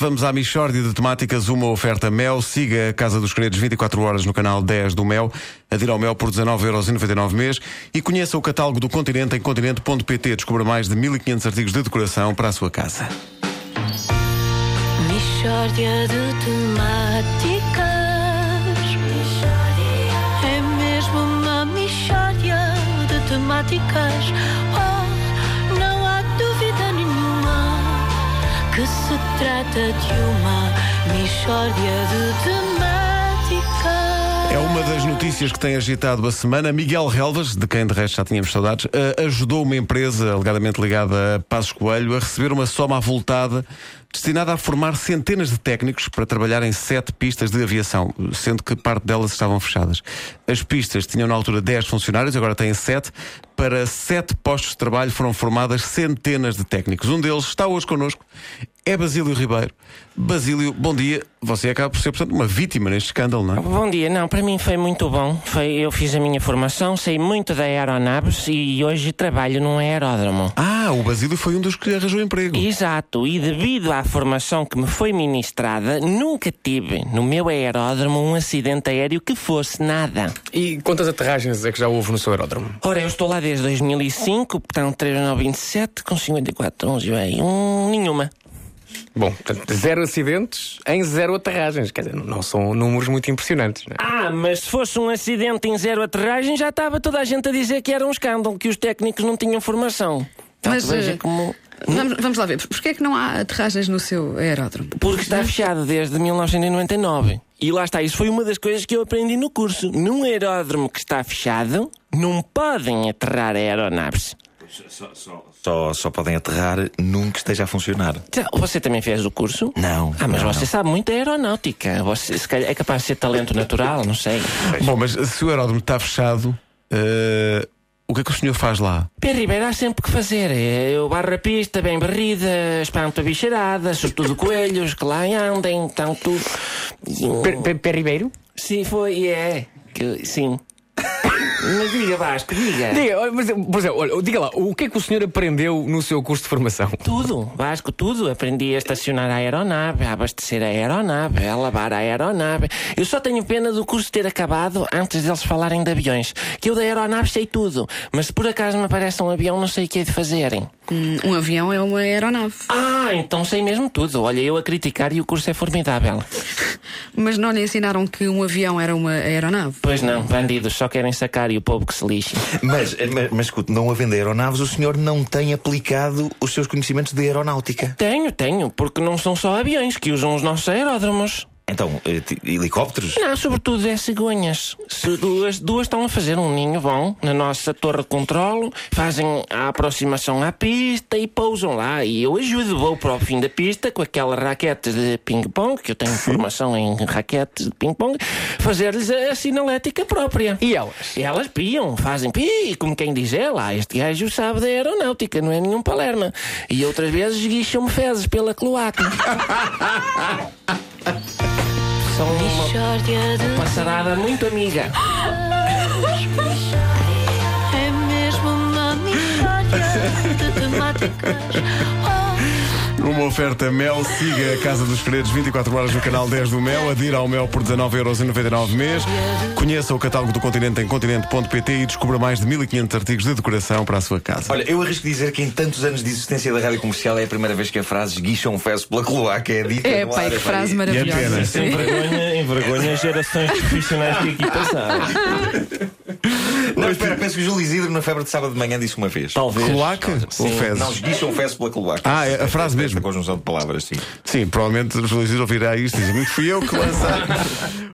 vamos à Michórdia de Temáticas, uma oferta Mel. Siga a Casa dos Credos 24 horas no canal 10 do Mel. Adira ao Mel por 19,99€ mês e conheça o catálogo do Continente em continente.pt. Descubra mais de 1500 artigos de decoração para a sua casa. Mishória de temáticas. É mesmo uma mishória de temáticas. Oh, que se trata de uma mishória de temáticas. É uma das notícias que tem agitado a semana. Miguel Relvas, de quem de resto já tínhamos saudades, eh, ajudou uma empresa alegadamente ligada a Passos Coelho a receber uma soma avultada destinada a formar centenas de técnicos para trabalhar em sete pistas de aviação, sendo que parte delas estavam fechadas. As pistas tinham na altura 10 funcionários, agora têm 7. Para sete postos de trabalho foram formadas centenas de técnicos. Um deles está hoje connosco, é Basílio Ribeiro. Basílio, bom dia. Você acaba por ser, portanto, uma vítima neste escândalo, não é? Bom dia, não, para mim foi muito bom. Foi, eu fiz a minha formação, sei muito da aeronaves e hoje trabalho num aeródromo. Ah, o Basílio foi um dos que arranjou emprego. Exato, e devido à formação que me foi ministrada, nunca tive no meu aeródromo um acidente aéreo que fosse nada. E quantas aterragens é que já houve no seu aeródromo? Ora, eu estou lá desde 2005, portanto 3927 com 54, 11, bem, um, nenhuma. Bom, portanto, zero acidentes em zero aterragens. Quer dizer, não são números muito impressionantes. Não é? Ah, mas se fosse um acidente em zero aterragem, já estava toda a gente a dizer que era um escândalo, que os técnicos não tinham formação. Portanto, Mas, veja eh, como... Vamos, vamos lá ver, porquê é que não há aterragens no seu aeródromo? Porque está fechado desde 1999. E lá está, isso foi uma das coisas que eu aprendi no curso. Num aeródromo que está fechado, não podem aterrar aeronaves. Só, só podem aterrar num que esteja a funcionar. Você também fez o curso? Não. Ah, mas não, você não. sabe muito de aeronáutica. Você se calhar, é capaz de ser talento natural, não sei. Bom, mas se o aeródromo está fechado, eh, o que é que o senhor faz lá? Pé Ribeiro há sempre que fazer. É, Eu barro a pista bem barrida, espanto a bicharada, sobretudo coelhos que lá andem, tanto. Pé Ribeiro? Sim, foi, é. Que, sim. Mas diga, Vasco, diga. Diga, mas, por exemplo, olha, diga lá, o que é que o senhor aprendeu no seu curso de formação? Tudo, Vasco, tudo. Aprendi a estacionar a aeronave, a abastecer a aeronave, a lavar a aeronave. Eu só tenho pena do curso ter acabado antes deles falarem de aviões. Que eu da aeronave sei tudo, mas se por acaso me aparece um avião, não sei o que é de fazerem. Um avião é uma aeronave. Ah, então sei mesmo tudo. Olha, eu a criticar e o curso é formidável. Mas não lhe ensinaram que um avião era uma aeronave? Pois não, bandidos só querem sacar e o povo que se lixe. Mas, mas, mas escute, não havendo aeronaves, o senhor não tem aplicado os seus conhecimentos de aeronáutica. Tenho, tenho, porque não são só aviões que usam os nossos aeródromos. Então, eh, helicópteros? Não, sobretudo é cegonhas. Se duas, duas estão a fazer um ninho, vão na nossa torre de controlo, fazem a aproximação à pista e pousam lá. E eu ajudo, vou para o fim da pista com aquela raquete de ping-pong, que eu tenho formação em raquetes de ping-pong, fazer-lhes a, a sinalética própria. E elas? E elas piam, fazem pi, como quem diz, é lá, este gajo sabe da aeronáutica, não é nenhum palerma. E outras vezes guicham-me fezes pela cloaca. São uma passarada muito amiga. É mesmo uma mishória de temáticas. Uma oferta Mel, siga a Casa dos Credos 24 horas no canal 10 do Mel, adira ao Mel por 19,99€ mês. Conheça o catálogo do Continente em continente.pt e descubra mais de 1500 artigos de decoração para a sua casa. Olha, eu arrisco dizer que em tantos anos de existência da rádio comercial é a primeira vez que a frase esguicham um fez pela cloaca é dita. É, pai, que frase E é pena. maravilhosa. Sim. Envergonha, envergonha gerações profissionais que aqui passaram. Não, espera, penso que o Júlio Isidro na febre de sábado de manhã disse uma vez. Talvez. Cloaca ou fezes? Não, esguicham fez pela cloaca. Ah, é a frase mesmo. Esta conjunção de palavras, sim. Sim, provavelmente os Luíses ouvirá isto e muito fui eu que lancei.